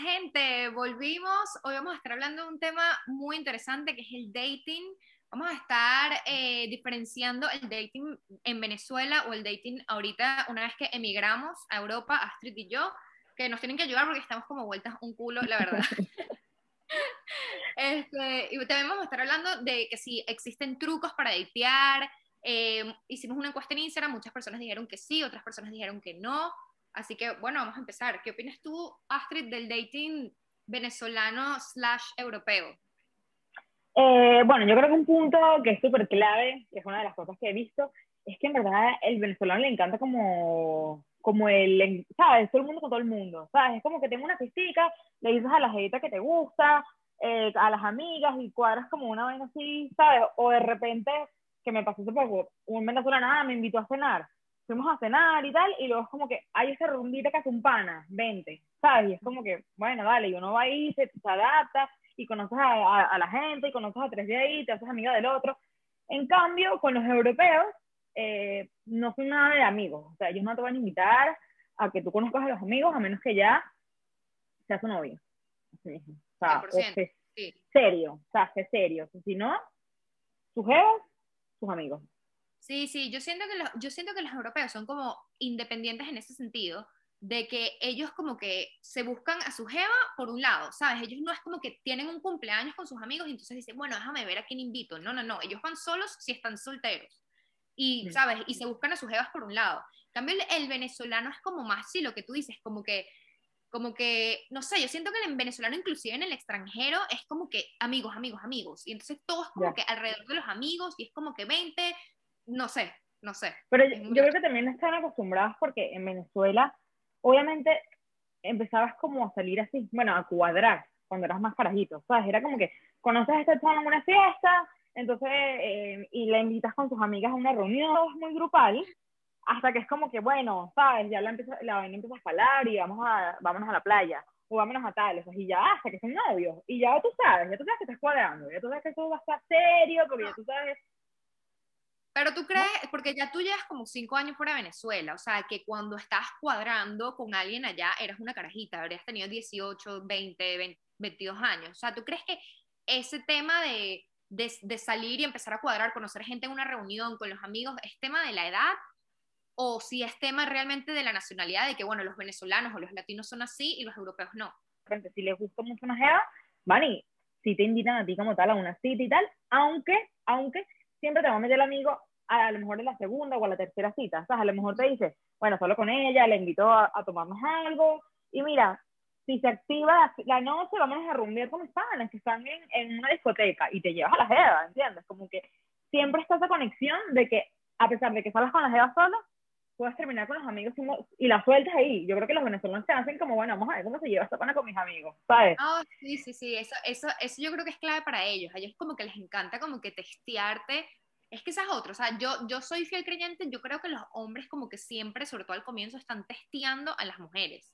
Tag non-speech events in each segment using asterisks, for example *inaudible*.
Gente, volvimos. Hoy vamos a estar hablando de un tema muy interesante que es el dating. Vamos a estar eh, diferenciando el dating en Venezuela o el dating ahorita, una vez que emigramos a Europa, Astrid y yo, que nos tienen que ayudar porque estamos como vueltas un culo, la verdad. *laughs* *laughs* este, y también vamos a estar hablando de que si existen trucos para datear. Eh, hicimos una encuesta en Instagram, muchas personas dijeron que sí, otras personas dijeron que no. Así que, bueno, vamos a empezar. ¿Qué opinas tú, Astrid, del dating venezolano slash europeo? Eh, bueno, yo creo que un punto que es súper clave, que es una de las cosas que he visto, es que en verdad el venezolano le encanta como, como el, ¿sabes? Todo el mundo con todo el mundo, ¿sabes? Es como que tengo una pistica, le dices a la gente que te gusta, eh, a las amigas y cuadras como una vaina así, ¿sabes? O de repente, que me pasó hace poco, un venezolano, ah, me invitó a cenar, fuimos a cenar y tal, y luego es como que hay esa rumbita que hace un pana, 20, ¿sabes? Y es como que, bueno, dale, y uno va ahí, se, se adapta, y conoces a, a, la gente, y conoces a tres de ahí, te haces amiga del otro. En cambio, con los europeos, eh, no son nada de amigos, o sea, ellos no te van a invitar a que tú conozcas a los amigos, a menos que ya seas su novio. O sea, sí. serio, o sea, sé serio. Si no, sus jefes, sus amigos. Sí, sí, yo siento, que los, yo siento que los europeos son como independientes en ese sentido, de que ellos como que se buscan a su jeva por un lado, ¿sabes? Ellos no es como que tienen un cumpleaños con sus amigos y entonces dicen, bueno, déjame ver a quién invito. No, no, no, ellos van solos si están solteros. Y, ¿sabes? Y se buscan a sus jevas por un lado. En cambio, el, el venezolano es como más, sí, lo que tú dices, como que como que, no sé, yo siento que en venezolano, inclusive en el extranjero, es como que amigos, amigos, amigos. Y entonces todo es como que alrededor de los amigos y es como que 20, no sé, no sé. Pero yo, creo que también están acostumbrados porque en Venezuela, obviamente, empezabas como a salir así, bueno, a cuadrar cuando eras más carajito, ¿sabes? Era como que conoces a esta chava en una fiesta, entonces, eh, y la invitas con tus amigas a una reunión muy grupal, hasta que es como que, bueno, ¿sabes? Ya la, empieza, la vaina empieza a escalar y vamos a, vámonos a la playa, o vámonos a tales, y ya hasta que son novios, y ya tú sabes, ya tú sabes que estás cuadrando, ya tú sabes que todo va a estar serio, porque ya tú sabes pero tú crees, porque ya tú llevas como cinco años fuera de Venezuela, o sea, que cuando estás cuadrando con alguien allá, eras una carajita, habrías tenido 18, 20, 22 años. O sea, ¿tú crees que ese tema de, de, de, salir y empezar a cuadrar, conocer gente en una reunión con los amigos, es tema de la edad? ¿O si es tema realmente de la nacionalidad, de que, bueno, los venezolanos o los latinos son así y los europeos no? Si les gusta mucho una jeva, van y si te invitan a ti como tal a una cita y tal, aunque, aunque siempre te va a meter el amigo a, lo mejor en la segunda o a la tercera cita, ¿sabes? A lo mejor te dice, bueno, solo con ella, le invito a, tomarnos algo, y mira, si se activa la noche, vamos a rumbear con mis panas que están en, en, una discoteca, y te llevas a la jeva, ¿entiendes? Como que siempre está esa conexión de que, a pesar de que salas con la jeva sola, puedes terminar con los amigos y, la sueltas ahí. Yo creo que los venezolanos se hacen como, bueno, vamos a ver cómo se lleva esta pana con mis amigos, ¿sabes? Oh, sí, sí, sí, eso, eso, eso yo creo que es clave para ellos. A ellos como que les encanta como que testearte es que esa es otra, o sea, yo, yo soy fiel creyente, yo creo que los hombres como que siempre, sobre todo al comienzo, están testeando a las mujeres.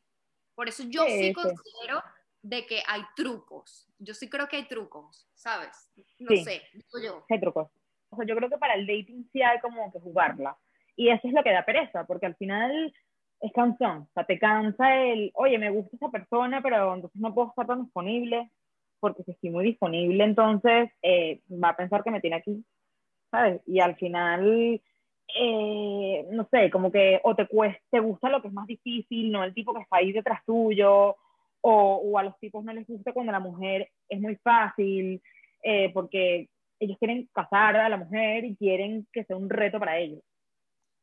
Por eso yo sí, considero de que hay trucos. Yo sí creo que hay trucos, ¿sabes? No sé, digo yo. Hay trucos. O sea, yo creo que para el dating sí hay como que jugarla. Y eso es lo que da pereza, porque al final es canción. O sea, te cansa el, oye, me gusta esa persona, pero entonces no puedo estar tan disponible, porque si estoy muy disponible, entonces eh, va a pensar que me tiene aquí ¿sabes? Y al final, eh, no sé, como que o te, cuesta, te gusta lo que es más difícil, no el tipo que está ahí detrás tuyo, o, o a los tipos no les gusta cuando la mujer es muy fácil, eh, porque ellos quieren casar a la mujer y quieren que sea un reto para ellos.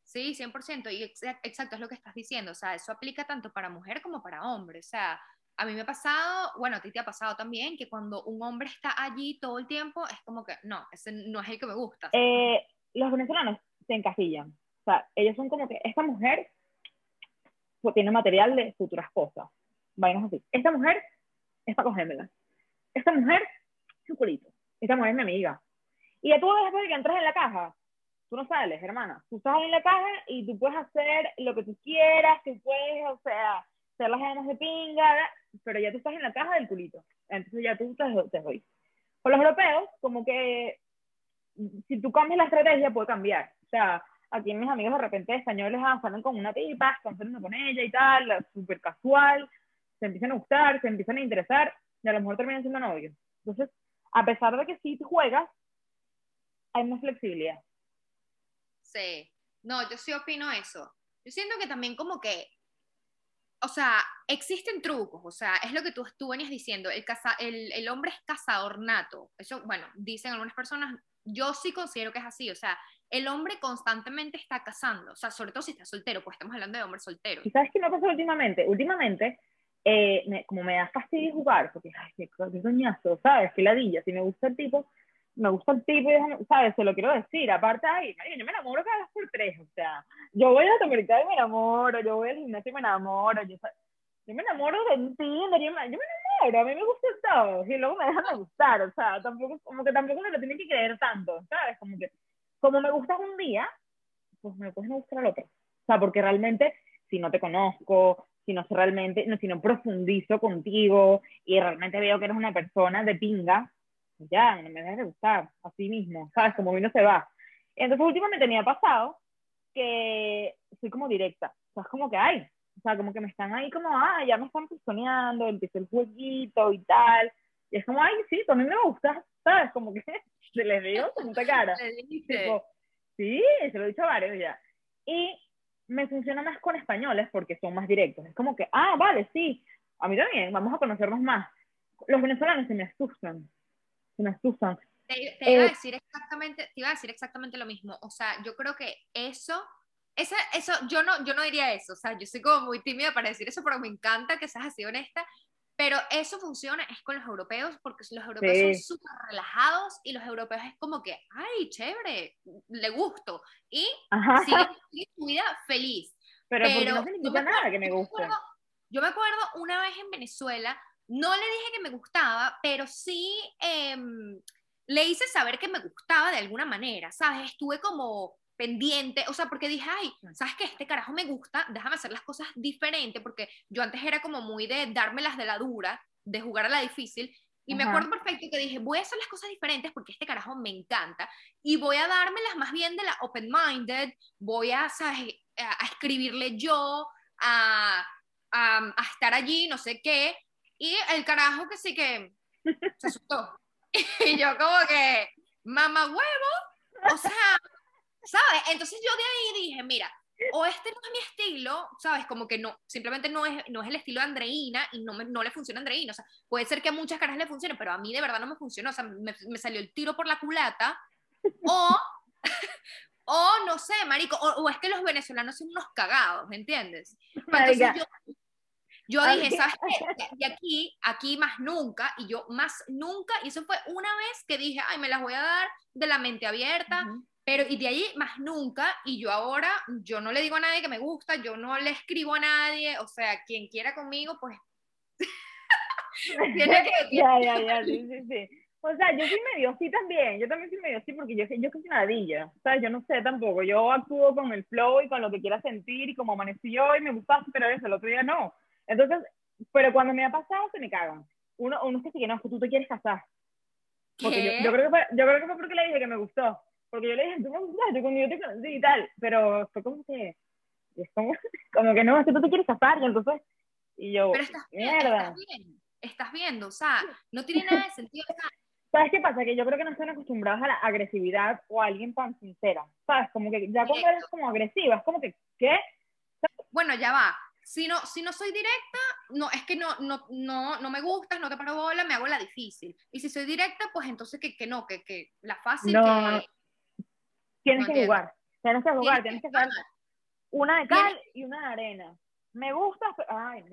Sí, 100%, y exacto es lo que estás diciendo, o sea, eso aplica tanto para mujer como para hombre, o sea, a mí me ha pasado, bueno, a ti te ha pasado también, que cuando un hombre está allí todo el tiempo, es como que, no, ese no es el que me gusta. Eh, los venezolanos se encasillan. O sea, ellos son como que, esta mujer pues, tiene material de futuras cosas. Vayamos así. Esta mujer es para cogérmela. Esta mujer es un culito. Esta mujer es mi amiga. Y ya tú después de que entras en la caja, tú no sales, hermana. Tú estás en la caja y tú puedes hacer lo que tú quieras, tú puedes, o sea, hacer las ganas de pinga, pero ya tú estás en la caja del culito. Entonces ya tú te, te voy. Con los europeos, como que si tú cambias la estrategia, puede cambiar. O sea, aquí mis amigos de repente españoles ah, salen con una tipa, están saliendo con ella y tal, súper casual, se empiezan a gustar, se empiezan a interesar, y a lo mejor terminan siendo novios. Entonces, a pesar de que sí juegas, hay más flexibilidad. Sí, no, yo sí opino eso. Yo siento que también como que, o sea, existen trucos, o sea, es lo que tú, tú venías diciendo, el, casa, el, el hombre es cazador nato. Eso, bueno, dicen algunas personas, yo sí considero que es así, o sea, el hombre constantemente está cazando, o sea, sobre todo si está soltero, pues estamos hablando de hombres solteros. ¿Y sabes qué me pasado últimamente? Últimamente, eh, como me da fastidio jugar, porque, ay, qué, qué coñazo, ¿sabes? Qué ladilla, si me gusta el tipo, me gusta el tipo, y, ¿sabes? Se lo quiero decir. Aparte, ay, yo me enamoro cada vez por tres, o sea, yo voy a la americana y me enamoro, yo voy al gimnasio y me enamoro, yo, yo me enamoro de ti, yo me, yo me enamoro, a mí me gusta todo, y luego me dejan de gustar, o sea, tampoco, como que tampoco me lo tienen que creer tanto, ¿sabes? Como que, como me gustas un día, pues me puedes no gustar al otro. O sea, porque realmente, si no te conozco, si no sé realmente, no, si no profundizo contigo y realmente veo que eres una persona de pinga, ya, no me dejes de gustar, así mismo, *laughs* ¿sabes? Como vino se va. Entonces, últimamente me ha pasado que soy como directa, o sea, es como que, ay, o sea, como que me están ahí como, ah, ya me están pistoneando, empieza el jueguito y tal, y es como, ay, sí, también me gusta, ¿sabes? Como que *laughs* se les dio con mucha cara. *laughs* sí, se lo he dicho a varios ya. Y me funciona más con españoles porque son más directos. Es como que, ah, vale, sí, a mí también, vamos a conocernos más. Los venezolanos se me asustan, se me asustan. Te, iba a eh, decir exactamente, te iba a decir exactamente lo mismo. O sea, yo creo que eso, esa, eso, yo no, yo no diría eso. O sea, yo soy como muy tímida para decir eso, pero me encanta que seas así honesta. Pero eso funciona es con los europeos, porque los europeos son súper relajados y los europeos es como que, ay, chévere, le gusto. Y sigue, su vida feliz. Pero, pero no significa nada que me guste. Yo me acuerdo una vez en Venezuela, no le dije que me gustaba, pero sí em, le hice saber que me gustaba de alguna manera, ¿sabes? Estuve como pendiente, o sea, porque dije, ay, ¿sabes qué? Este carajo me gusta, déjame hacer las cosas diferentes, porque yo antes era como muy de dármelas de la dura, de jugar a la difícil, y me acuerdo perfecto que dije, voy a hacer las cosas diferentes porque este carajo me encanta, y voy a dármelas más bien de la open-minded, voy a, ¿sabes? a, escribirle yo, a, a, a estar allí, no sé qué, y el carajo que sí que *laughs* se asustó. *laughs* y yo como que, mamá huevo, o sea, ¿sabes? Entonces yo de ahí dije, mira, o este no es mi estilo, ¿sabes? Como que no, simplemente no es, no es el estilo de Andreina y no, me, no le funciona a Andreina. O sea, puede ser que a muchas caras le funcione, pero a mí de verdad no me funcionó. O sea, me, me salió el tiro por la culata. O, *laughs* o no sé, marico, o, es que los venezolanos son unos cagados, ¿me entiendes? Entonces yo, yo dije, ¿sabes qué? *laughs* Y aquí, aquí más nunca, y yo más nunca, y eso fue una vez que dije, ay, me las voy a dar de la mente abierta, pero y de ahí más nunca, y yo ahora, yo no le digo a nadie que me gusta, yo no le escribo a nadie, o sea, quien quiera conmigo, pues... *laughs* *laughs* tiene que... ya, ya, ya, sí, sí, sí. O sea, yo soy medio así también, yo también soy medio así porque yo, yo soy nadilla, o sea, yo no sé tampoco, yo actúo con el flow y con lo que quiera sentir y como amaneció y me gusta, pero eso, el otro día no. Entonces, pero cuando me ha pasado se me cagan. Uno, uno es que sí que no, es que tú te quieres casar. Porque yo, yo, creo que fue, yo creo que fue porque le dije que me gustó. Porque yo le dije, tú me gustas, yo conmigo te conocí y tal, pero fue como que, es como, *laughs* como que no, es que tú te quieres casar, y entonces, y yo, pero estás mierda. Bien, estás, viendo, o sea, no tiene nada de sentido. ¿Sabes qué pasa? Que yo creo que no están acostumbrados a la agresividad o a alguien tan sincera, ¿sabes? Como que ya cuando eres como agresiva, es como que, ¿qué? Bueno, ya va. Si no, si no soy directa, no, es que no, no, no, no me gustas, no te paro bola, me hago la difícil. Y si soy directa, pues entonces que, que no, que, que la fácil no, que, Tienes que jugar, tienes que jugar, tienes que hacer una de cal y una de arena. Me gusta, ay,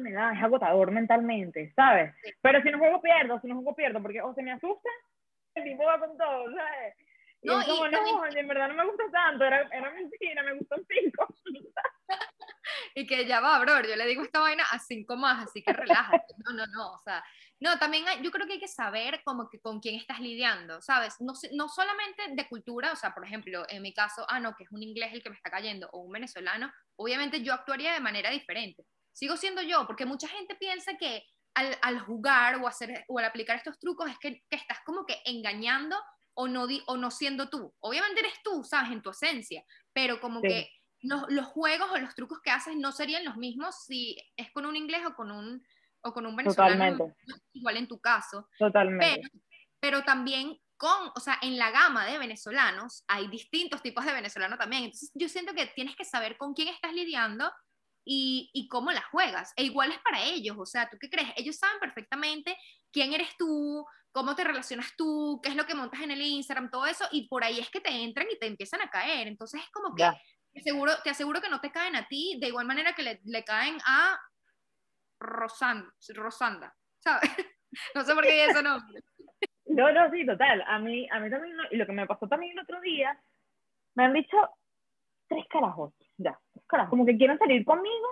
me da, es agotador mentalmente, ¿sabes? Pero si no juego pierdo, si no juego pierdo, porque o se me asusta, *laughs* el tipo va con todo, ¿sabes? Y no, es como, no, en verdad no me gusta tanto, era, era mentira, me gustan cinco. *laughs* *laughs* y que ya va, bro, yo le digo esta vaina a cinco más, así que relájate. *laughs* No, no, no, o sea, no, también yo creo que hay que saber como que con quién estás lidiando, ¿sabes? No, no solamente de cultura, o sea, por ejemplo, en mi caso, ah, no, que es un inglés el que me está cayendo, o un venezolano, obviamente yo actuaría de manera diferente. Sigo siendo yo, porque mucha gente piensa que al, al jugar o, hacer, o al aplicar estos trucos es que, que estás como que engañando o no, di, o no siendo tú. Obviamente eres tú, ¿sabes? En tu esencia, pero como que los, los, juegos o los trucos que haces no serían los mismos si es con un inglés o con un, o con un venezolano. Totalmente. Igual en tu caso. Totalmente. Pero, pero también con, o sea, en la gama de venezolanos hay distintos tipos de venezolano también. Entonces yo siento que tienes que saber con quién estás lidiando y, y, cómo la juegas. E igual es para ellos, o sea, ¿tú qué crees? Ellos saben perfectamente quién eres tú, cómo te relacionas tú, qué es lo que montas en el Instagram, todo eso, y por ahí es que te entran y te empiezan a caer. Entonces es como que aseguro, te aseguro que no te caen a ti de igual manera que le, le caen a Rosan, Rosanda, ¿sabes? *laughs* No sé por qué ese nombre. No, no, sí, total. A mí, a mí también, y lo que me pasó también el otro día, me han dicho tres carajos, ya, tres carajos, como que quieren salir conmigo,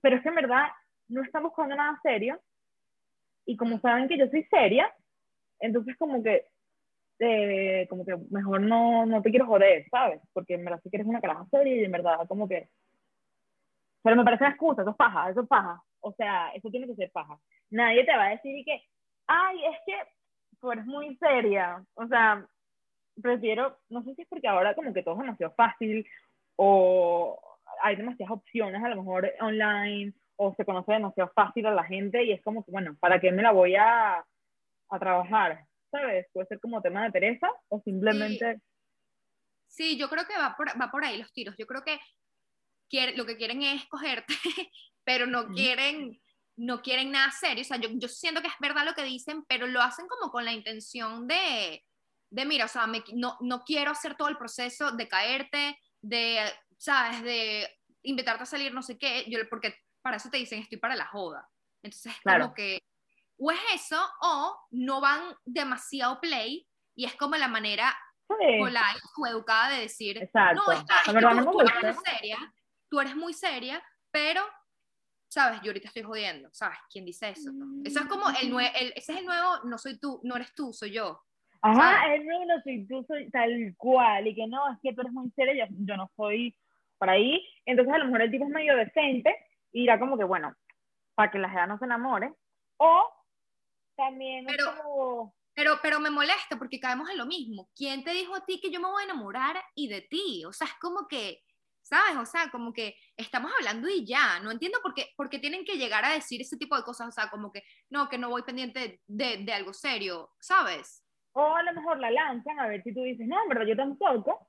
pero es que en verdad no están buscando nada serio, y como saben que yo soy seria, entonces como que, eh, como que mejor no, no te quiero joder, ¿sabes? Porque en verdad sí que eres una caraja seria y en verdad como que... Pero me parece una excusa, eso es paja, eso es paja. O sea, eso tiene que ser paja. Nadie te va a decir que, ay, es que tú eres muy seria. O sea, prefiero, no sé si es porque ahora como que todo es demasiado fácil o hay demasiadas opciones a lo mejor online o se conoce demasiado fácil a la gente y es como que, bueno, ¿para qué me la voy a, a trabajar? ¿Sabes? Puede ser como tema de pereza o simplemente... Sí, sí yo creo que va por, va por ahí los tiros. Yo creo que quiere, lo que quieren es cogerte, *laughs* pero no quieren no quieren nada serio. O sea, yo, yo siento que es verdad lo que dicen, pero lo hacen como con la intención de, de mira, o sea, me, no, no quiero hacer todo el proceso de caerte, de, ¿sabes? De invitarte a salir, no sé qué, yo, porque para eso te dicen estoy para la joda. Entonces, claro. como que, o es eso, o no van demasiado play, y es como la manera sí. polite o educada de decir, Exacto. no, está, es que tú, tú eres muy seria, tú eres muy seria, pero ¿sabes? Yo ahorita estoy jodiendo, ¿sabes? ¿Quién dice eso? Eso es como el, nuevo, ese es el nuevo, no soy tú, no eres tú, soy yo. Ajá, ¿sabes? el nuevo no soy tú, soy tal cual, y que no, es que tú eres muy seria, yo, yo no soy por ahí, entonces a lo mejor el tipo es medio decente, y irá como que, bueno, para que la gente no se enamore, o también pero, es como... Pero, pero me molesta porque caemos en lo mismo. ¿Quién te dijo a ti que yo me voy a enamorar y de ti? O sea, es como que ¿sabes? O sea, como que estamos hablando y ya, no entiendo por qué, por qué tienen que llegar a decir ese tipo de cosas, o sea, como que no, que no voy pendiente de, de algo serio, ¿sabes? O a lo mejor la lanzan a ver si tú dices, no, en verdad yo tampoco,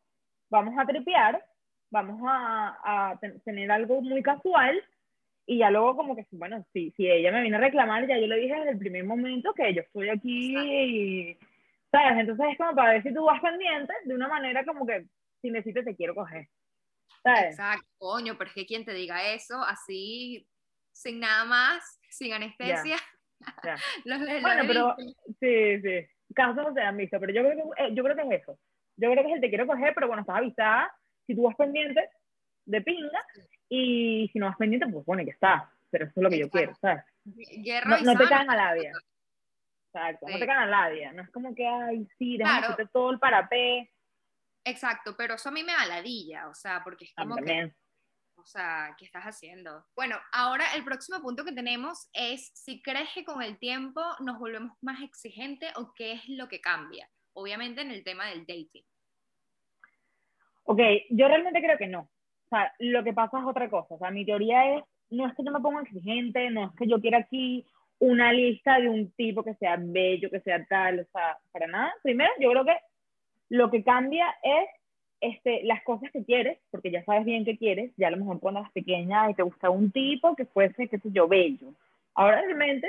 vamos a tripear, vamos a, a tener algo muy casual y ya luego como que, bueno, si, si ella me viene a reclamar, ya yo le dije desde el primer momento que yo estoy aquí y, ¿sabes? Entonces es como para ver si tú vas pendiente de una manera como que, si necesitas te quiero coger. ¿sabes? Exacto, coño, pero es que quien te diga eso así, sin nada más, sin anestesia. Yeah. *laughs* los, bueno, pero sí, sí, casos se han visto, pero yo creo, que, eh, yo creo que es eso. Yo creo que es el te quiero coger, pero bueno, estás avisada, si tú vas pendiente, de pinga, y si no vas pendiente, pues bueno, ya está. Pero eso es lo que yo quiero, ¿sabes? Guerra no, no te caen a labia. Exacto, sí. no te caen a labia. No es como que, ay, sí, déjame claro. todo el parapé. Exacto, pero eso a mí me da ladilla, o sea, porque es como que, o sea, ¿qué estás haciendo? Bueno, ahora el próximo punto que tenemos es si crees que con el tiempo nos volvemos más exigentes o qué es lo que cambia, obviamente en el tema del dating. Ok, yo realmente creo que no. Sea, lo que pasa es otra cosa. O sea, mi teoría es, no es que yo me ponga exigente, no es que yo quiera aquí una lista de un tipo que sea bello, que sea tal, o sea, para nada. Primero, yo creo que lo que cambia es este, las cosas que quieres, porque ya sabes bien qué quieres, ya a lo mejor cuando eras pequeña y te gusta un tipo que fuese, qué sé yo, bello. Ahora realmente,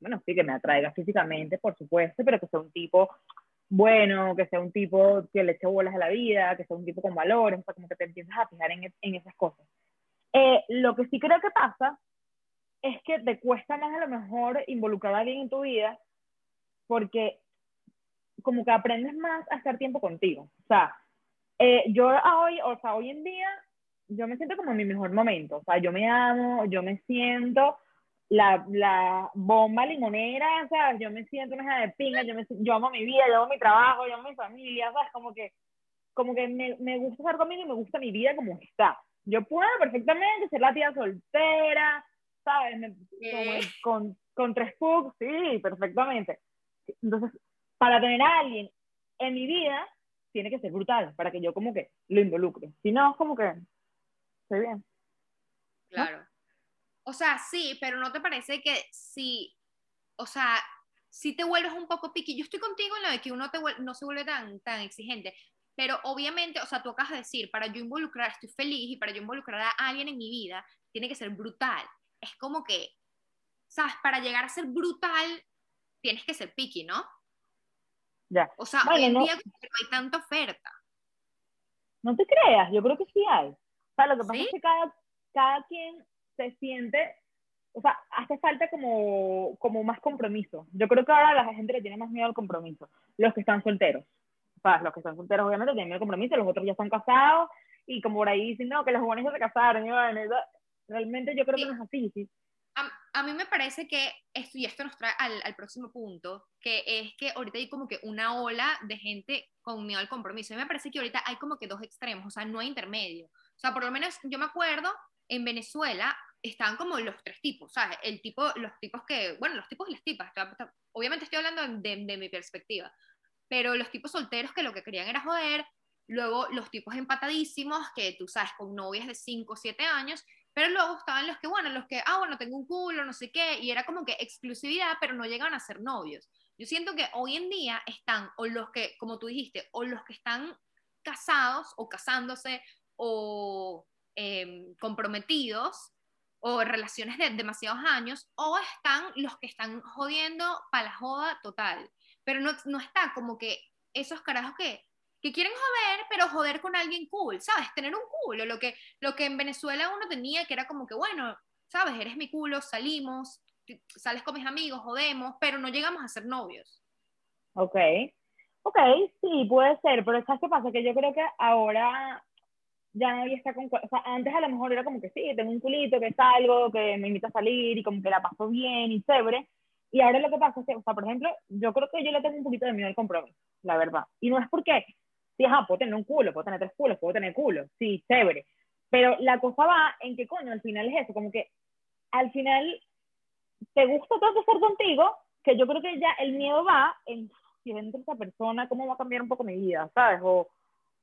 bueno, sí que me atraiga físicamente, por supuesto, pero que sea un tipo bueno, que sea un tipo que le eche bolas a la vida, que sea un tipo con valores, o sea, como que te empiezas a fijar en, en esas cosas. Eh, lo que sí creo que pasa es que te cuesta más a lo mejor involucrar a alguien en tu vida porque como que aprendes más a estar tiempo contigo. O sea, eh, yo hoy, o sea, hoy en día, yo me siento como en mi mejor momento. O sea, yo me amo, yo me siento la, la bomba limonera, sea, yo me siento una de pinga, yo, me, yo amo mi vida, yo amo mi trabajo, yo amo mi familia, ¿sabes? Como que, como que me, me gusta estar conmigo y me gusta mi vida como está. Yo puedo perfectamente ser la tía soltera, ¿sabes? Me, con, con, con tres pugs, sí, perfectamente. Entonces, para tener a alguien en mi vida, tiene que ser brutal, para que yo como que lo involucre. Si no, es como que, estoy bien. Claro. O sea, sí, pero ¿no te parece que si, o sea, si te vuelves un poco piqui, yo estoy contigo en lo de que uno te no se vuelve tan, tan exigente, pero obviamente, o sea, tú acabas de decir, para yo involucrar, estoy feliz y para yo involucrar a alguien en mi vida, tiene que ser brutal. Es como que, ¿sabes? Para llegar a ser brutal, tienes que ser piqui, ¿no? Ya. O sea, hoy en día no hay tanta oferta. No te creas, yo creo que sí hay. O sea, lo que pasa es que cada, cada quien se siente, o sea, hace falta como, como más compromiso. Yo creo que ahora la gente le tiene más miedo al compromiso, los que están solteros. O sea, los que están solteros obviamente tienen miedo al compromiso, los otros ya están casados y como por ahí dicen, no, que los jóvenes se casaron. Y realmente yo creo que no es así, sí. A, a, mí me parece que esto, y esto nos trae al, al, próximo punto, que es que ahorita hay como que una ola de gente con miedo al compromiso. A mí me parece que ahorita hay como que dos extremos, o sea, no hay intermedio. O sea, por lo menos yo me acuerdo en Venezuela estaban como los tres tipos, ¿sabes? El tipo, los tipos que, bueno, los tipos y las tipas, obviamente estoy hablando de, de, mi perspectiva, pero los tipos solteros que lo que querían era joder, luego los tipos empatadísimos, que tú sabes, con novias de 5 o 7 años, pero luego estaban los que, bueno, los que, ah, bueno, tengo un culo, no sé qué, y era como que exclusividad, pero no llegan a ser novios. Yo siento que hoy en día están, o los que, como tú dijiste, o los que están casados o casándose o eh, comprometidos, o relaciones de demasiados años, o están los que están jodiendo para la joda total. Pero no, no está como que esos carajos que, que quieren joder, pero joder con alguien cool, ¿sabes? Tener un culo, lo que, lo que en Venezuela uno tenía, que era como que, bueno, ¿sabes? Eres mi culo, salimos, sales con mis amigos, jodemos, pero no llegamos a ser novios. Ok, ok, sí, puede ser, pero ¿sabes qué pasa? Que yo creo que ahora ya nadie está con... O sea, antes a lo mejor era como que sí, tengo un culito, que salgo, que me invita a salir y como que la paso bien y chévere. Y ahora lo que pasa es que, o sea, por ejemplo, yo creo que yo le tengo un poquito de miedo al compromiso, la verdad. Y no es porque, sí, ajá, puedo tener un culo, puedo tener tres culos, puedo tener culo, sí, chévere. Pero la cosa va en que, coño, al final es eso, como que al final te gusta tanto estar contigo que yo creo que ya el miedo va en si dentro de esa persona, cómo va a cambiar un poco mi vida, ¿sabes? O,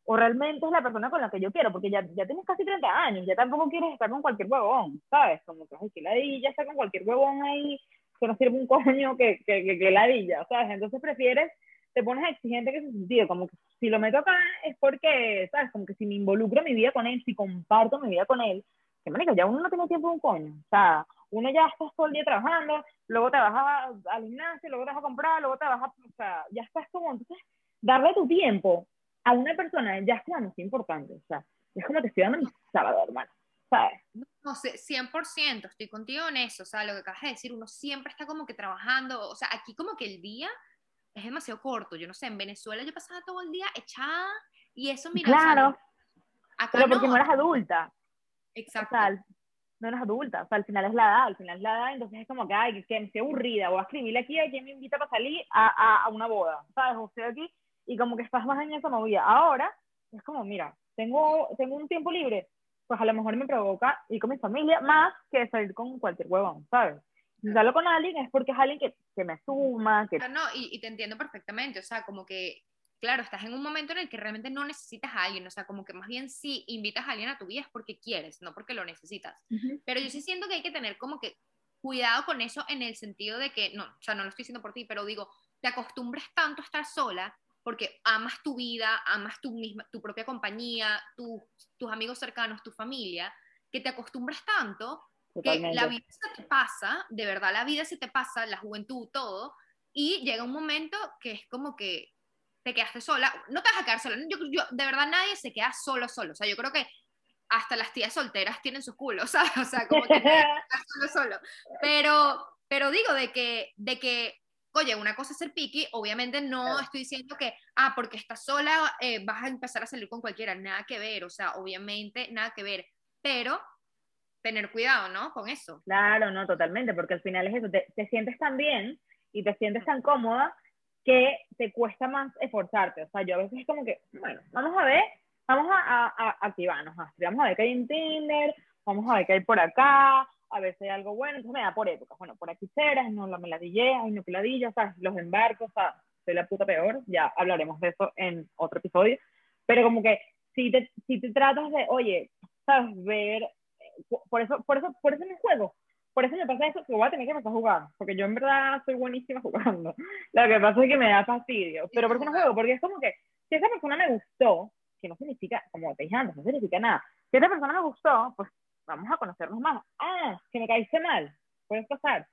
o realmente es la persona con la que yo quiero, porque ya, ya tienes casi 30 años, ya tampoco quieres estar con cualquier huevón, ¿sabes? Como que, ay, que ladilla está con cualquier huevón ahí, que no sirve un coño, que, que, que, que ladilla, ¿sabes? Entonces prefieres, te pones exigente que ese sentido, como que si lo meto acá es porque, ¿sabes? Como que si me involucro mi vida con él, si comparto mi vida con él, que manico, ya uno no tiene tiempo de un coño, o sea, uno ya está todo el día trabajando, luego te vas a, al gimnasio, luego te vas a comprar, luego te vas a, o sea, ya estás como, entonces, darle tu tiempo a una persona ya es como importante, o sea, es como te estoy dando mi sábado, hermano, ¿sabes? No sé, 100%, estoy contigo en eso, o sea, lo que acabas de decir, uno siempre está como que trabajando, o sea, aquí como que el día es demasiado corto, yo no sé, en Venezuela yo pasaba todo el día echada y eso, mira, claro, pero porque no, eras adulta. Exacto. O sea, no eres adulta, o sea, al final es la edad, al final es la edad, entonces es como que, ay, que me estoy aburrida, voy a escribirle aquí a quien me invita para salir a, a, a una boda, ¿sabes? O estoy aquí y como que estás más en esa movida. Ahora es como, mira, tengo, tengo un tiempo libre, pues a lo mejor me provoca ir con mi familia más que salir con cualquier huevón, ¿sabes? Si salgo con alguien es porque es alguien que, que me suma, que... Ah, no, y, y, te entiendo perfectamente, o sea, como que, claro, estás en un momento en el que realmente no necesitas a alguien, o sea, como que más bien si invitas a alguien a tu vida es porque quieres, no porque lo necesitas. Pero yo sí siento que hay que tener como que cuidado con eso en el sentido de que, no, o sea, no lo estoy diciendo por ti, pero digo, te acostumbres tanto a estar sola porque amas tu vida, amas tu, misma, tu propia compañía, tu, tus amigos cercanos, tu familia, que te acostumbras tanto que la vida se te pasa, de verdad la vida se te pasa, la juventud, todo, y llega un momento que es como que te quedaste sola, no te vas a quedar sola, yo, yo, de verdad nadie se queda solo, solo, o sea, yo creo que hasta las tías solteras tienen sus culos, ¿sabes? *laughs* O sea, como que solo, solo, pero, pero digo de que, de que oye, una cosa es ser piqui, obviamente no estoy diciendo que, ah, porque estás sola eh, vas a empezar a salir con cualquiera, nada que ver, o sea, obviamente nada que ver, pero tener cuidado, ¿no? Con eso. Claro, no, totalmente, porque al final es eso, te, te sientes tan bien y te sientes tan cómoda que te cuesta más esforzarte, o sea, yo a veces es como que, bueno, vamos a ver, vamos a, a, a activarnos, vamos a ver qué hay en Tinder, vamos a ver qué hay por acá, a hay algo bueno, entonces me da por épocas. Bueno, por aquí ceras, no la meladillé, ay, no peladilla, ¿sabes? Los embarcos, sea, soy la puta peor, ya hablaremos de eso en otro episodio, pero como que si te, si te tratas de, oye, ¿sabes? Ver, eh, por eso, por eso, por eso me juego. Por eso me pasa eso, que voy a tener que empezar a jugar, porque yo en verdad soy buenísima *laughs* jugando. Lo que pasa es que me da fastidio. Pero ¿por qué no juego? Porque es como que, si esa persona me gustó, que no significa, como te dije antes, no significa nada. Si esa persona me gustó, pues vamos a conocernos más. Ah, que me caíste mal, puedes pasar.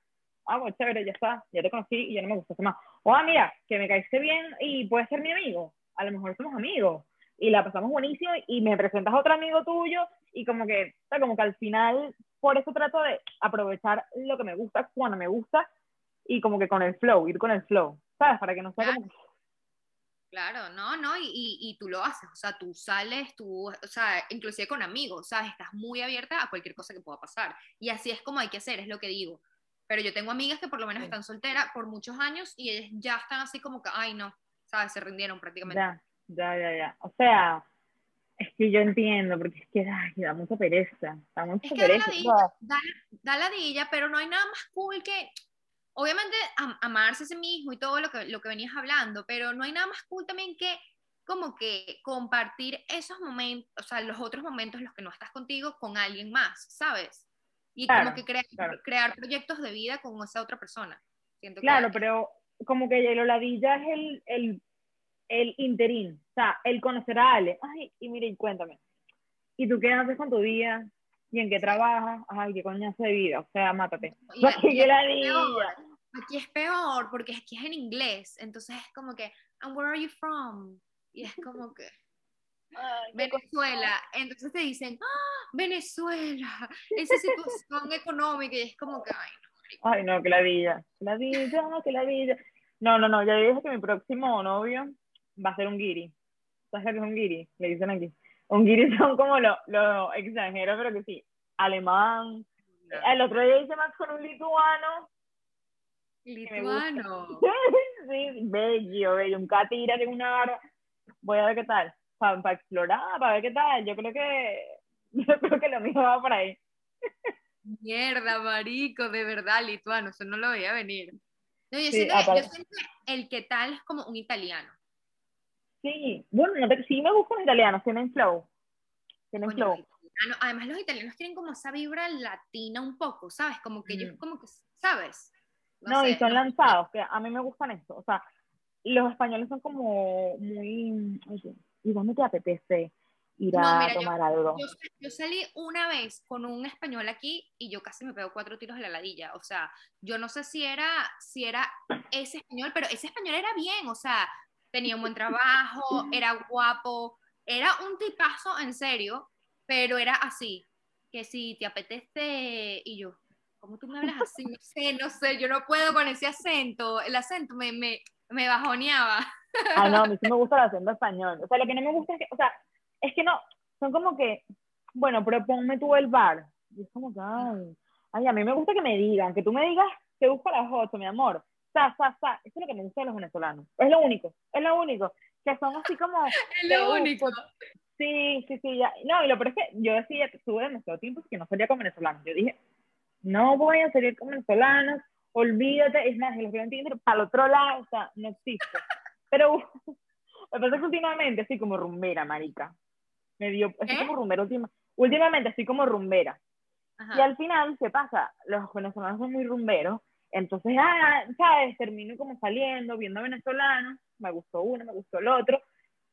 Ah, bueno, chévere, ya está, ya te conocí y ya no me gustaste más. O, ah, mira, que me caíste bien y puedes ser mi amigo. A lo mejor somos amigos y la pasamos buenísimo y me presentas a otro amigo tuyo y como que, como que al final, por eso trato de aprovechar lo que me gusta cuando me gusta y como que con el flow, ir con el flow, ¿sabes? Para que no sea como... Claro, no, no, y, y, tú lo haces, o sea, tú sales, tú, o sea, inclusive con amigos, ¿sabes? Estás muy abierta a cualquier cosa que pueda pasar. Y así es como hay que hacer, es lo que digo. Pero yo tengo amigas que por lo menos están solteras por muchos años y ellas ya están así como que, ay, no, ¿sabes? Se rindieron prácticamente. Ya, ya, ya, ya. O sea, es que yo entiendo, porque es que da mucha pereza. Da mucha es que pereza. Da ladilla, pero no hay nada más cool que, obviamente, amarse a sí mismo y todo lo que, lo que venías hablando, pero no hay nada más cool también que como que compartir esos momentos, o sea, los otros momentos los que no estás contigo con alguien más, ¿sabes? Y como que crear, crear proyectos de vida con esa otra persona. claro, pero como que lo ladilla es el, el el interín, o sea, el conocer a Ale. Ay, y mire, cuéntame, ¿y tú qué haces con tu vida? ¿Y en qué trabajas? Ay, qué coño de vida, o sea, mátate. *laughs* aquí, aquí es peor, porque aquí es en inglés, entonces es como que, and where are you from? Y es como que... *laughs* Venezuela, entonces te dicen, ¡Ah, Venezuela, esa situación *laughs* económica, y es como que, ay, no. Ay, no, que la vida, la vida, que la vida. No, no, no, ya dije que mi próximo novio va a ser un guiri. ¿Sabes qué es un guiri? Le dicen aquí. Un guiri *laughs* son como los lo extranjeros, pero que sí, alemán. El otro día hice más con un lituano. Lituano. *laughs* sí, bello, bello. Un catira en una barba. Voy a ver qué tal. Para explorar, para ver qué tal. Yo creo que, *laughs* yo creo que lo mío va por ahí. Mierda, marico, de verdad, lituano, eso no lo veía venir. No, yo, siento, yo siento que el que tal es como un italiano. Sí, bueno, sí me gustan los italianos, tienen flow. Tienen flow. además, los italianos tienen como esa vibra latina un poco, ¿sabes? Como que ellos, como que, ¿sabes? No, y son lanzados, que a mí me gustan eso. O sea, los españoles son como muy. ¿y dónde te apetece ir a tomar algo? Yo, salí una vez con un español aquí y yo casi me pego cuatro tiros de la ladilla. O sea, yo no sé si era, si era ese español, pero ese español era bien, o sea, tenía un buen trabajo, era guapo, era un tipazo en serio, pero era así, que si te apetece, y yo, ¿cómo tú me hablas así? No sé, no sé, yo no puedo con ese acento, el acento me, me, me bajoneaba. Ah, no, a mí sí me *laughs* gusta el acento español, o sea, lo que no me gusta es que, o sea, es que no, son como que, bueno, pero ponme tú el bar, y es como que, ay, ay, a mí me gusta que me digan, que tú me digas, te busco a las 8, mi amor, sa, sa, sa. Eso es lo que me gusta de los venezolanos. Es lo único, es lo único. Que son así como... *laughs* es lo único. Sí, sí, sí, ya. No, y lo peor es que yo decía que estuve demasiado tiempo que no salía con venezolanos. Yo dije, no voy a salir con venezolanos, olvídate, es más, los voy a entender para el otro lado, o sea, no existe. Pero *laughs* me pasa que últimamente así como rumbera, marica. Me dio, así como rumbera última, últimamente así como rumbera. Y al final, ¿qué pasa? Los venezolanos son muy rumberos entonces, ah, ¿sabes? Termino como saliendo, viendo venezolanos, me gustó uno, me gustó el otro,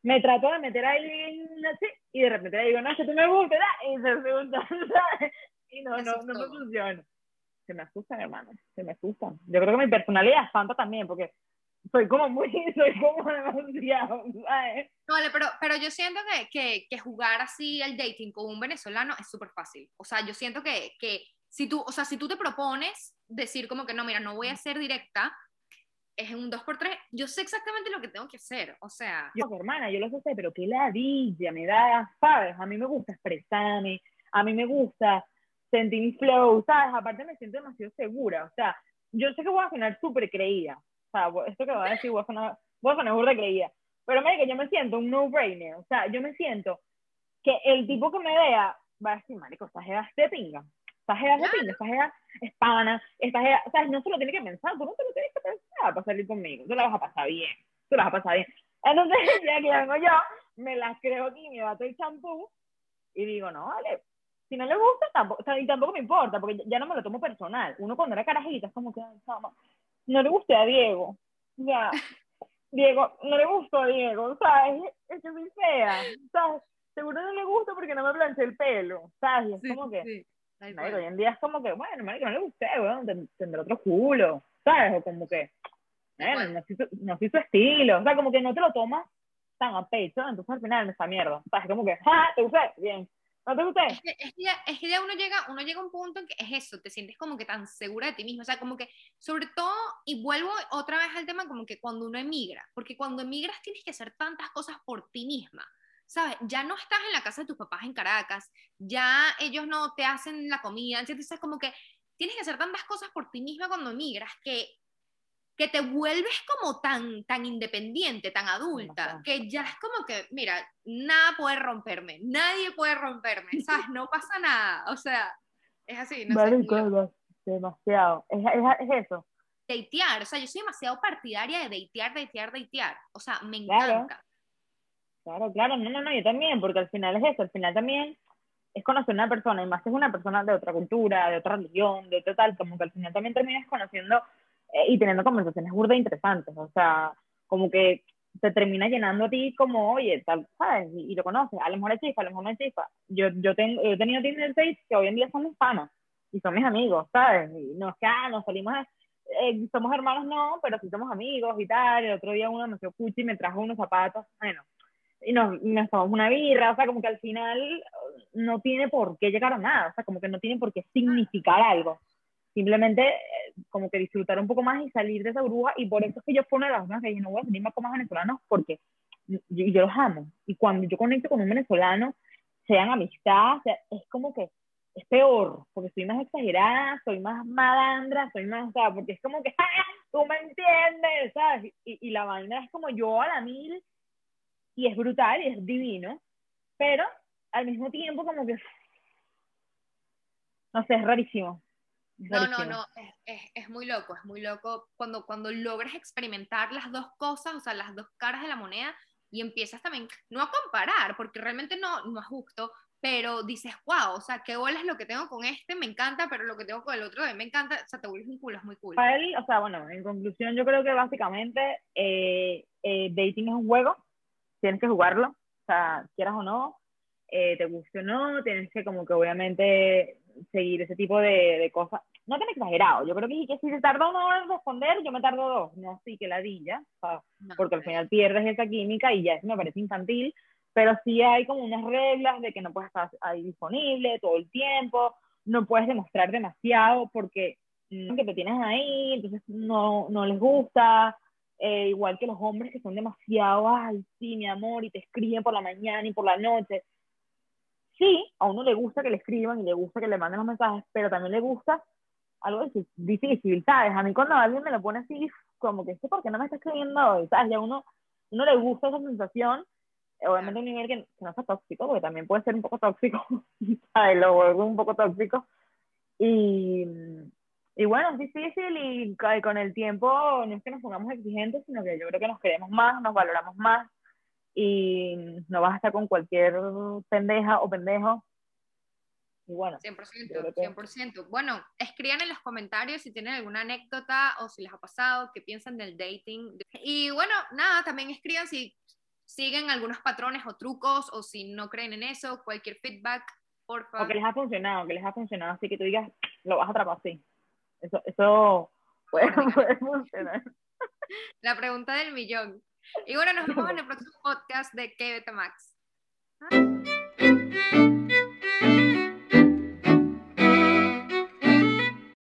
me trato de meter ahí así, y de repente le digo, no, que tú me gustas, y se pregunta, *laughs* Y no, no, no me funciona. Se me asustan, hermano, se me asustan. Yo creo que mi personalidad es santa también, porque soy como muy, *laughs* soy como demasiado, ¿sabes? Vale, pero, pero yo siento que, que, que jugar así al dating con un venezolano es súper fácil. O sea, yo siento que, que si tú, o sea, si tú te propones decir como que no, mira, no voy a ser directa, es un 2x3, yo sé exactamente lo que tengo que hacer, o sea... Yo, hermana, yo lo sé, pero qué ladilla, me da, ¿sabes? A mí me gusta expresarme, a mí me gusta sentir mi flow, ¿sabes? Aparte me siento demasiado segura, o sea, yo sé que voy a sonar súper creída, o sea, esto que voy a decir voy a sonar, voy a sonar burda creída, pero mira que yo me siento un no-brainer, o sea, yo me siento que el tipo que me vea va a decir, marico, estás de pinga, esta jeva es esta jeva es pana, esta jeva, o sea, no se lo tiene que pensar, tú no te lo tienes que pensar para salir conmigo, tú la vas a pasar bien, tú la vas a pasar bien. Entonces, *laughs* ya que vengo yo, me las creo aquí, me bato el champú y digo, no, vale, si no le gusta, tampoco, o sea, y tampoco me importa, porque ya no me lo tomo personal. Uno cuando era carajita es como que, no le guste a Diego. Sea, Diego, no le gustó a Diego, sea, es, que muy fea, ¿sabes? Seguro no le gusta porque no me planché el pelo, ¿sabes? Y es como que, sí. Hoy en día es como que, bueno, marico, no le gusté, bueno, tendrá otro culo, ¿sabes? O como que, bueno, no, no sé su estilo, o sea, como que no te lo tomas tan a pecho, entonces al final me está mierda, ¿sabes? Como que, ¡ja! ¿Te gusté? Bien, ¿No te gusta? Es que, es, que ya, es que, ya, uno llega, uno llega a un punto en que es eso, te sientes como que tan segura de ti mismo, o sea, como que, sobre todo, y vuelvo otra vez al tema como que cuando uno emigra, porque cuando emigras tienes que hacer tantas cosas por ti misma, ¿sabes? Ya no estás en la casa de tus papás en Caracas, ya ellos no te hacen la comida, entonces como que tienes que hacer tantas cosas por ti misma cuando emigras que que te vuelves como tan, tan independiente, tan adulta, que ya es como que, mira, nada puede romperme, nadie puede romperme, ¿sabes? *laughs* No pasa nada, o sea, es así. No vale, sé, demasiado, es, es, es, eso. Datear, o sea, yo soy demasiado partidaria de datear, datear, datear, o sea, me encanta. Claro, claro, no, no, no, yo también, porque al final es eso, al final también es conocer una persona, y más que es una persona de otra cultura, de otra religión, de tal, como que al final también terminas conociendo eh, y teniendo conversaciones burda interesantes, o sea, como que te termina llenando a ti como, oye, tal, ¿sabes? Y, lo conoces, a lo mejor es chispa, a lo mejor no es chispa. Yo, yo, tengo, yo he tenido Tinder dates que hoy en día son mis panas y son mis amigos, ¿sabes? Y no es que, ah, nos salimos, eh, somos hermanos, no, pero sí somos amigos y tal. El otro día uno me dio cuchi y me trajo unos zapatos, bueno, y nos, nos tomamos una birra, o sea, como que al final no tiene por qué llegar a nada, o sea, como que no tiene por qué significar algo simplemente eh, como que disfrutar un poco más y salir de esa burbuja y por eso es que yo fue una de las cosas que dije, no voy a venir más con más venezolanos porque yo, yo, los amo y cuando yo conecto con un venezolano, sean amistad, es como que es peor, porque soy más exagerada, soy más malandra, soy más, o sea, porque es como que, *laughs* ¡ah! Tú me entiendes, ¿sabes? Y, y la vaina es como yo a la mil y es brutal y es divino, pero al mismo tiempo como que, no sé, es rarísimo. No, no, no, es, es, muy loco, es muy loco cuando, cuando logras experimentar las dos cosas, o sea, las dos caras de la moneda y empiezas también, no a comparar, porque realmente no, no es justo, pero dices, wow, o sea, qué bola es lo que tengo con este, me encanta, pero lo que tengo con el otro me encanta, o sea, te vuelves un culo, es muy cool. Para él, o sea, bueno, en conclusión, yo creo que básicamente eh, eh, dating es un juego, tienes que jugarlo, o sea, quieras o no, eh, te guste o no, tienes que como que obviamente seguir ese tipo de, de cosas. No tan exagerado, yo creo que, que si se tardó una hora en responder, yo me tardo dos, no sí que ladilla, o porque al final pierdes esa química y ya eso me parece infantil, pero sí hay como unas reglas de que no puedes estar ahí disponible todo el tiempo, no puedes demostrar demasiado porque que te tienes ahí, entonces no, no les gusta, eh, igual que los hombres que son demasiado, ay, sí, mi amor, y te escriben por la mañana y por la noche, sí, a uno le gusta que le escriban y le gusta que le manden los mensajes, pero también le gusta algo difícil, ¿sabes? A mí cuando alguien me lo pone así, como que, ¿por qué no me está escribiendo hoy? ¿Sabes? Ya uno, uno le gusta esa sensación, obviamente un nivel que, no sea tóxico, porque también puede ser un poco tóxico, *laughs* ¿sabes? Lo vuelvo un poco tóxico. Y, y bueno, es difícil y con el tiempo no es que nos pongamos exigentes, sino que yo creo que nos queremos más, nos valoramos más y no vas a estar con cualquier pendeja o pendejo. Y bueno, 100%, 100%. Bueno, escriban en los comentarios si tienen alguna anécdota o si les ha pasado, qué piensan del dating. Y bueno, nada, también escriban si siguen algunos patrones o trucos o si no creen en eso, cualquier feedback, por favor. O que les ha funcionado, que les ha funcionado, así que tú digas, lo vas a atrapar así. Eso, eso puede, puede funcionar. La pregunta del millón. Y bueno, nos vemos en el próximo podcast de KBT Max.